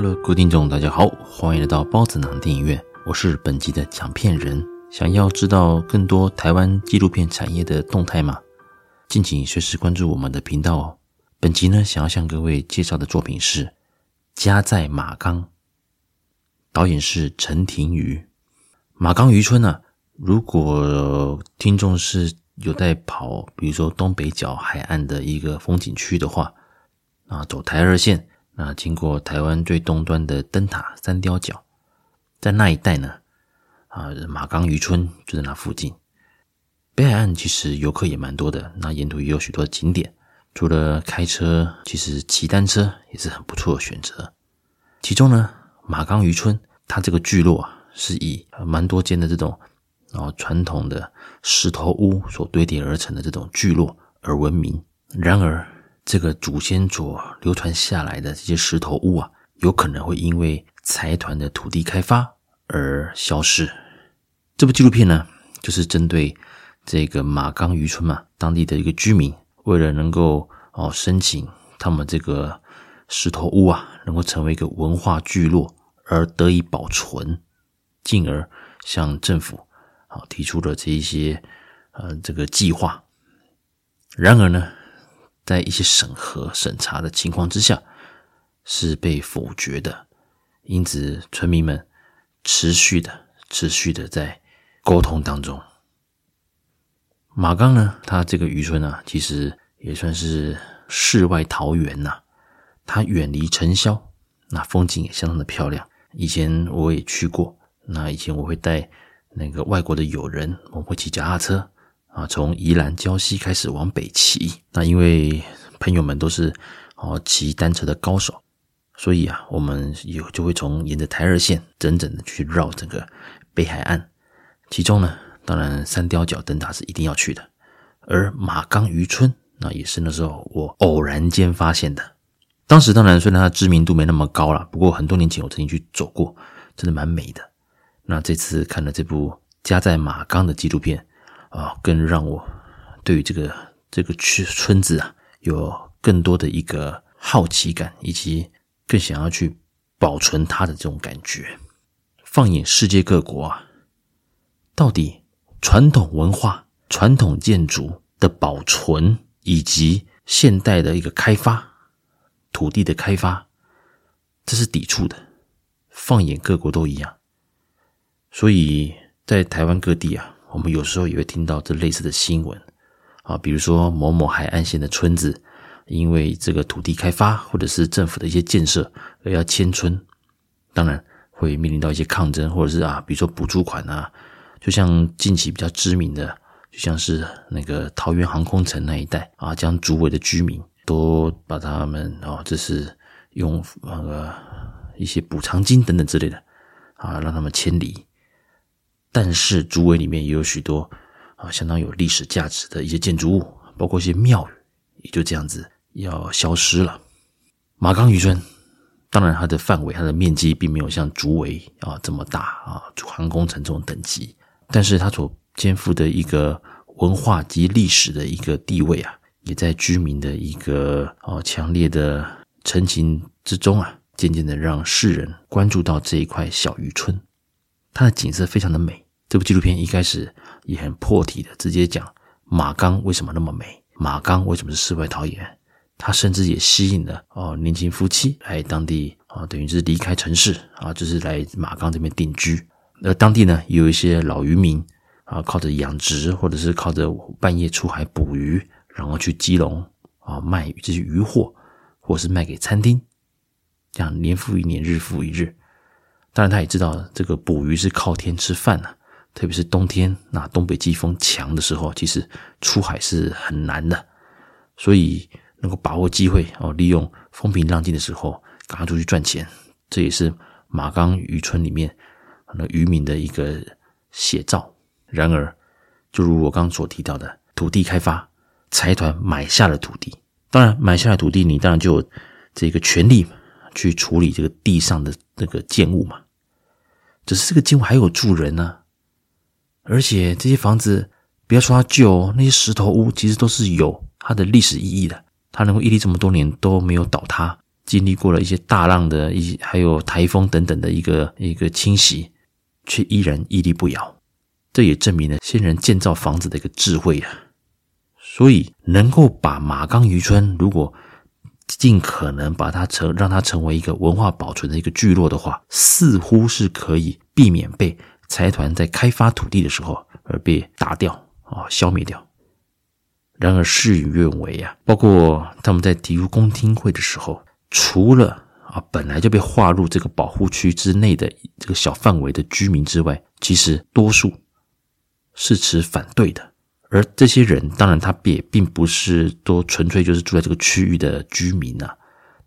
各位听众，大家好，欢迎来到包子囊电影院，我是本集的讲片人。想要知道更多台湾纪录片产业的动态吗？敬请随时关注我们的频道哦。本集呢，想要向各位介绍的作品是《家在马冈》，导演是陈庭瑜。马岗渔村呢、如果听众是有在跑，比如说东北角海岸的一个风景区的话，啊，走台二线。那经过台湾最东端的灯塔三貂角，在那一带呢，啊，马岗渔村就在那附近。北海岸其实游客也蛮多的，那沿途也有许多景点。除了开车，其实骑单车也是很不错的选择。其中呢，马岗渔村它这个聚落啊，是以蛮多间的这种然后传统的石头屋所堆叠而成的这种聚落而闻名。然而，这个祖先所流传下来的这些石头屋啊，有可能会因为财团的土地开发而消失。这部纪录片呢，就是针对这个马岗渔村嘛，当地的一个居民，为了能够哦申请他们这个石头屋啊，能够成为一个文化聚落而得以保存，进而向政府啊提出了这一些呃这个计划。然而呢，在一些审核审查的情况之下，是被否决的，因此村民们持续的、持续的在沟通当中。马岗呢，它这个渔村呢、啊，其实也算是世外桃源呐、啊。它远离尘嚣，那风景也相当的漂亮。以前我也去过，那以前我会带那个外国的友人，我们会骑脚踏车。啊，从宜兰礁溪开始往北骑，那因为朋友们都是哦骑单车的高手，所以啊，我们有就会从沿着台二线整整的去绕整个北海岸。其中呢，当然三貂角灯塔是一定要去的，而马岗渔村那也是那时候我偶然间发现的。当时当然虽然它知名度没那么高啦，不过很多年前我曾经去走过，真的蛮美的。那这次看了这部《家在马岗》的纪录片。啊，更让我对于这个这个村村子啊，有更多的一个好奇感，以及更想要去保存它的这种感觉。放眼世界各国啊，到底传统文化、传统建筑的保存，以及现代的一个开发、土地的开发，这是抵触的。放眼各国都一样，所以在台湾各地啊。我们有时候也会听到这类似的新闻啊，比如说某某海岸线的村子，因为这个土地开发或者是政府的一些建设而要迁村，当然会面临到一些抗争，或者是啊，比如说补助款啊，就像近期比较知名的，就像是那个桃园航空城那一带啊，将竹围的居民都把他们哦，这是用那个一些补偿金等等之类的啊，让他们迁离。但是竹围里面也有许多啊，相当有历史价值的一些建筑物，包括一些庙宇，也就这样子要消失了。马岗渔村，当然它的范围、它的面积并没有像竹围啊这么大啊，航空城这种等级，但是它所肩负的一个文化及历史的一个地位啊，也在居民的一个啊强烈的陈情之中啊，渐渐的让世人关注到这一块小渔村。它的景色非常的美。这部纪录片一开始也很破题的，直接讲马岗为什么那么美，马岗为什么是世外桃源。它甚至也吸引了哦年轻夫妻来当地啊，等于是离开城市啊，就是来马岗这边定居。而当地呢，有一些老渔民啊，靠着养殖或者是靠着半夜出海捕鱼，然后去基隆啊卖这些渔货，或是卖给餐厅，这样年复一年，日复一日。当然，他也知道这个捕鱼是靠天吃饭呐、啊，特别是冬天，那东北季风强的时候，其实出海是很难的。所以能够把握机会哦，利用风平浪静的时候赶快出去赚钱，这也是马岗渔村里面那渔民的一个写照。然而，就如我刚刚所提到的，土地开发，财团买下了土地，当然买下了土地，你当然就有这个权利去处理这个地上的那个建物嘛。只是这个建物还有住人呢、而且这些房子不要说它旧，那些石头屋其实都是有它的历史意义的。它能够屹立这么多年都没有倒塌，经历过了一些大浪的一些，还有台风等等的一个一个侵袭，却依然屹立不摇。这也证明了先人建造房子的一个智慧啊。所以，能够把马岗渔村，如果尽可能把它成让它成为一个文化保存的一个聚落的话，似乎是可以避免被财团在开发土地的时候而被打掉啊、消灭掉。然而事与愿违啊，包括他们在提出公听会的时候，除了啊本来就被划入这个保护区之内的这个小范围的居民之外，其实多数是持反对的。而这些人，当然他也并不是都纯粹就是住在这个区域的居民呐、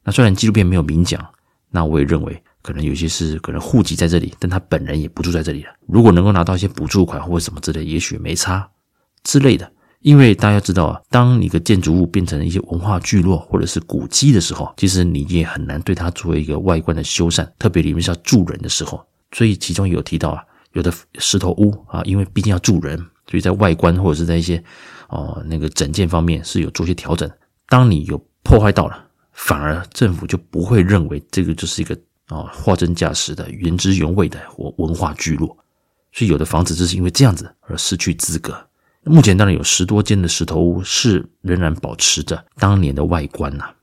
那虽然纪录片没有明讲，那我也认为可能有些是可能户籍在这里，但他本人也不住在这里了。如果能够拿到一些补助款或者什么之类，也许没差之类的。因为大家知道啊，当一个建筑物变成一些文化聚落或者是古迹的时候，其实你也很难对它做一个外观的修缮，特别里面是要住人的时候。所以其中有提到啊，有的石头屋啊，因为毕竟要住人。所以在外观或者是在一些哦那个整件方面是有做些调整。当你有破坏到了，反而政府就不会认为这个就是一个哦货真价实的原汁原味的文化聚落。所以有的房子就是因为这样子而失去资格。目前当然有十多间的石头屋是仍然保持着当年的外观呐、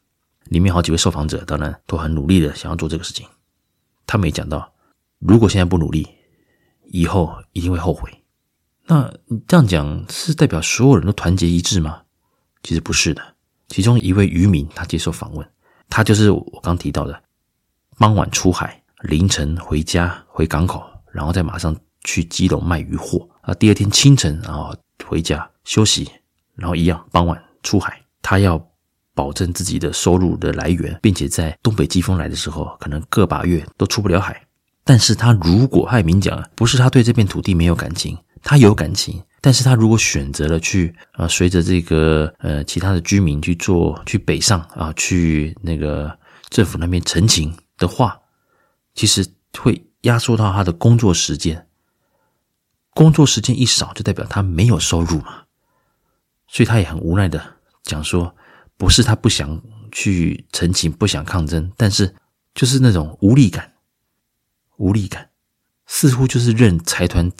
里面好几位受访者当然都很努力的想要做这个事情。他们也讲到，如果现在不努力，以后一定会后悔。那你这样讲是代表所有人都团结一致吗？其实不是的。其中一位渔民他接受访问，他就是我刚提到的，傍晚出海，凌晨回家回港口，然后再马上去基隆卖鱼货啊。第二天清晨啊回家休息，然后一样傍晚出海。他要保证自己的收入的来源，并且在东北季风来的时候，可能个把月都出不了海。但是他如果他也明讲，不是他对这片土地没有感情。他有感情，但是他如果选择了去啊，随着这个呃其他的居民去做去北上啊，去那个政府那边陈情的话，其实会压缩到他的工作时间。工作时间一少，就代表他没有收入嘛，所以他也很无奈的讲说，不是他不想去陈情，不想抗争，但是就是那种无力感，无力感，似乎就是任财团。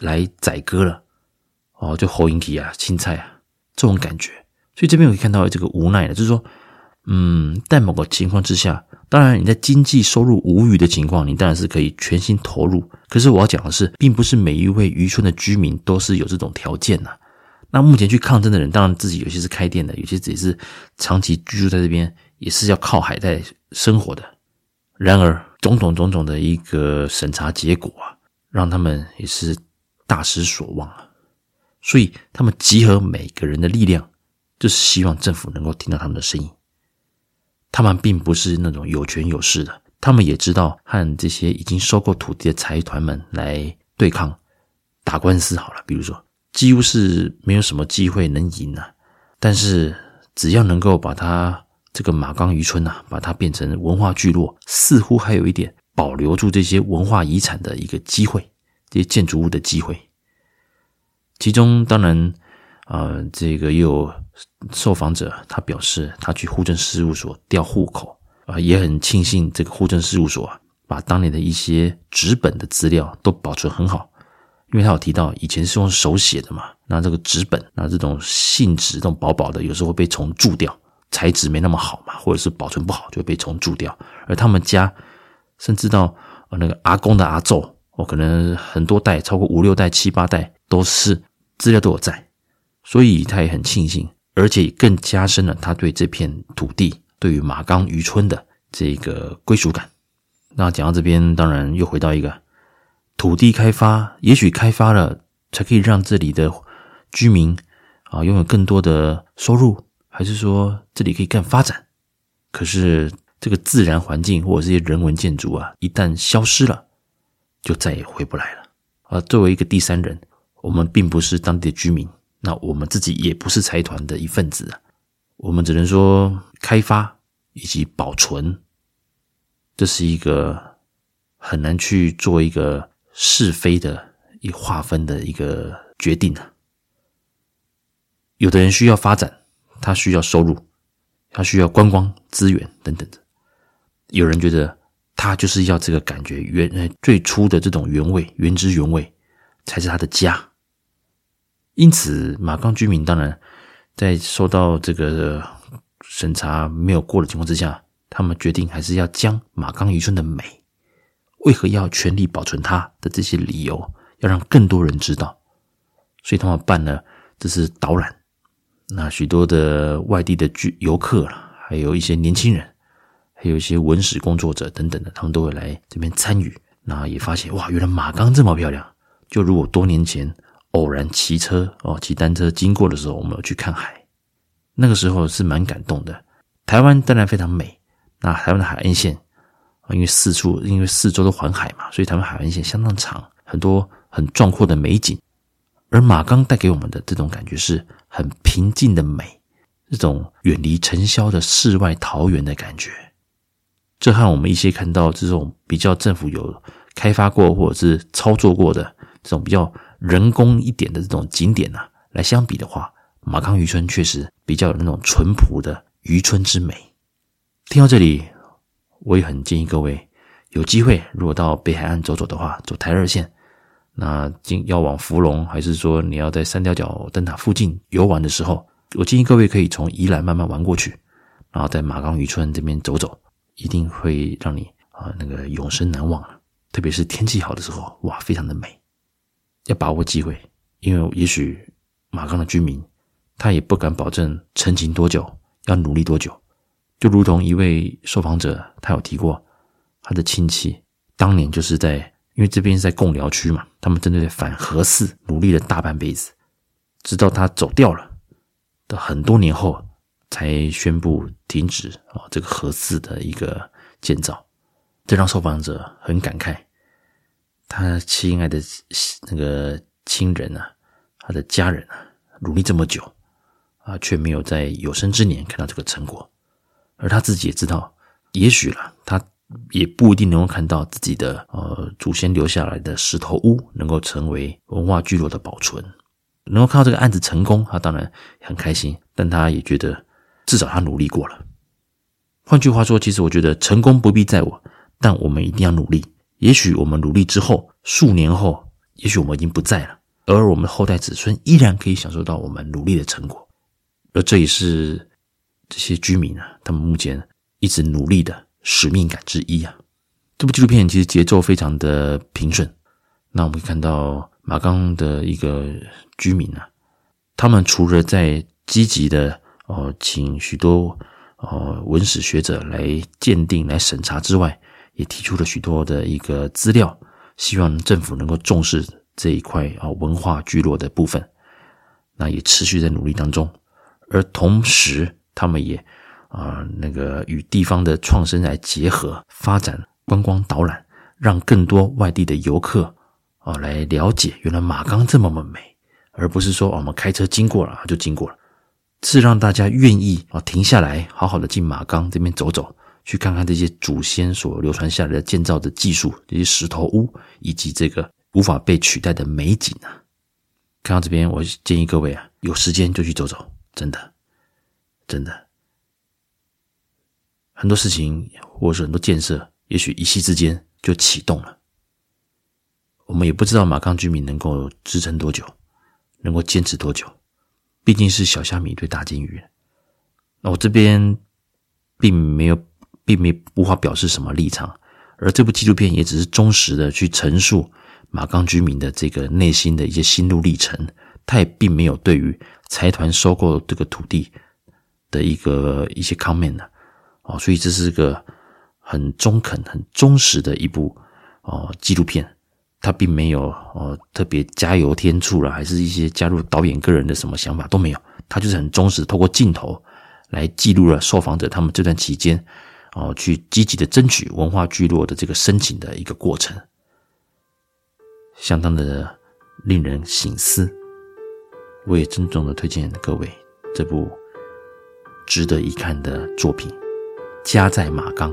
来宰割了，哦，就侯英体啊，青菜啊，这种感觉。所以这边我可以看到这个无奈的，就是说，嗯，在某个情况之下，当然你在经济收入无余的情况，你当然是可以全心投入。可是我要讲的是，并不是每一位渔村的居民都是有这种条件呐。那目前去抗争的人，当然自己有些是开店的，有些也是长期居住在这边，也是要靠海在生活的。然而，种种种种的一个审查结果啊，让他们也是。大失所望了，所以他们集合每个人的力量，就是希望政府能够听到他们的声音。他们并不是那种有权有势的，他们也知道和这些已经收购土地的财团们来对抗、打官司好了。比如说，几乎是没有什么机会能赢啊。但是只要能够把它这个马岗渔村啊，把它变成文化聚落，似乎还有一点保留住这些文化遗产的一个机会。这些建筑物的机会，其中当然，呃，这个也有受访者他表示，他去户政事务所调户口啊，也很庆幸这个户政事务所啊，把当年的一些纸本的资料都保存很好，因为他有提到以前是用手写的嘛，那这个纸本，那这种信纸这种薄薄的，有时候会被虫蛀掉，材质没那么好嘛，或者是保存不好就会被虫蛀掉，而他们家甚至到那个阿公的阿祖。我可能很多代，超过五六代、七八代，都是资料都有在，所以他也很庆幸，而且更加深了他对这片土地、对于马岗渔村的这个归属感。那讲到这边，当然又回到一个土地开发，也许开发了才可以让这里的居民啊拥有更多的收入，还是说这里可以更发展？可是这个自然环境或者这些人文建筑啊，一旦消失了。就再也回不来了。而作为一个第三人，我们并不是当地的居民，那我们自己也不是财团的一份子啊。我们只能说，开发以及保存，这是一个很难去做一个是非的一划分的一个决定啊。有的人需要发展，他需要收入，他需要观光资源等等的。有人觉得他就是要这个感觉原呃最初的这种原味，原汁原味才是他的家。因此，马岗居民当然在受到这个审查没有过的情况之下，他们决定还是要将马岗渔村的美，为何要全力保存它的这些理由，要让更多人知道。所以他们办了这是导览，那许多的外地的居游客，还有一些年轻人，还有一些文史工作者等等的，他们都会来这边参与。那也发现哇，原来马钢这么漂亮，就如我多年前。偶然骑车哦，骑单车经过的时候，我们有去看海，那个时候是蛮感动的。台湾当然非常美，那台湾的海岸线因为四处因为四周都环海嘛，所以台湾海岸线相当长，很多很壮阔的美景。而马岗带给我们的这种感觉是很平静的美，这种远离尘嚣的世外桃源的感觉。这和我们一些看到这种比较政府有开发过或者是操作过的这种比较。人工一点的这种景点啊，来相比的话，马岗渔村确实比较有那种淳朴的渔村之美。听到这里，我也很建议各位有机会，如果到北海岸走走的话，走台二线，那进要往福隆，还是说你要在三貂角灯塔附近游玩的时候，我建议各位可以从宜兰慢慢玩过去，然后在马岗渔村这边走走，一定会让你啊那个永生难忘。特别是天气好的时候，哇，非常的美。要把握机会，因为也许马岗的居民他也不敢保证成情多久，要努力多久。就如同一位受访者，他有提过，他的亲戚当年就是在，因为这边是在贡寮区嘛，他们针对反核四努力了大半辈子，直到他走掉了的很多年后，才宣布停止啊这个核四的一个建造，这让受访者很感慨。他亲爱的那个亲人啊，他的家人啊，努力这么久啊，却没有在有生之年看到这个成果。而他自己也知道，也许了，他也不一定能够看到自己的呃祖先留下来的石头屋能够成为文化聚落的保存，能够看到这个案子成功，他当然很开心。但他也觉得，至少他努力过了。换句话说，其实我觉得成功不必在我，但我们一定要努力。也许我们努力之后，数年后，也许我们已经不在了，而我们后代子孙依然可以享受到我们努力的成果，而这也是这些居民啊，他们目前一直努力的使命感之一啊。这部纪录片其实节奏非常的平顺，那我们可以看到马岗的一个居民啊，他们除了在积极的哦，请许多哦文史学者来鉴定、来审查之外，也提出了许多的一个资料，希望政府能够重视这一块啊文化聚落的部分。那也持续在努力当中，而同时他们也啊那个与地方的创生来结合，发展观光导览，让更多外地的游客啊来了解原来马岗这么美，而不是说我们开车经过了就经过了，是让大家愿意啊停下来，好好的进马岗这边走走。去看看这些祖先所流传下来的建造的技术，这些石头屋以及这个无法被取代的美景啊！看到这边，我建议各位啊，有时间就去走走，真的，真的，很多事情或者是很多建设，也许一夕之间就启动了。我们也不知道马岗居民能够支撑多久，能够坚持多久，毕竟是小虾米对大鲸鱼。那我这边并没有。并没无法表示什么立场，而这部纪录片也只是忠实的去陈述马岗居民的这个内心的一些心路历程，他也并没有对于财团收购这个土地的一个一些 comment 呢，哦，所以这是个很中肯、很忠实的一部哦纪录片，他并没有哦特别加油添醋了，还是一些加入导演个人的什么想法都没有，他就是很忠实，透过镜头来记录了受访者他们这段期间。哦，去积极的争取文化聚落的这个申请的一个过程，相当的令人省思。我也郑重的推荐各位这部值得一看的作品《家在马钢》，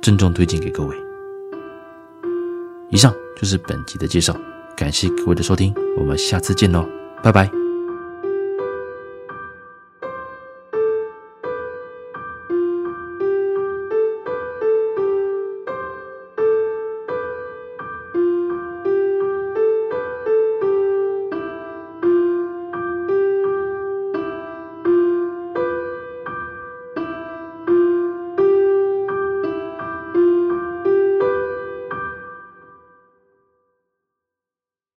郑重推荐给各位。以上就是本集的介绍，感谢各位的收听，我们下次见喽，拜拜。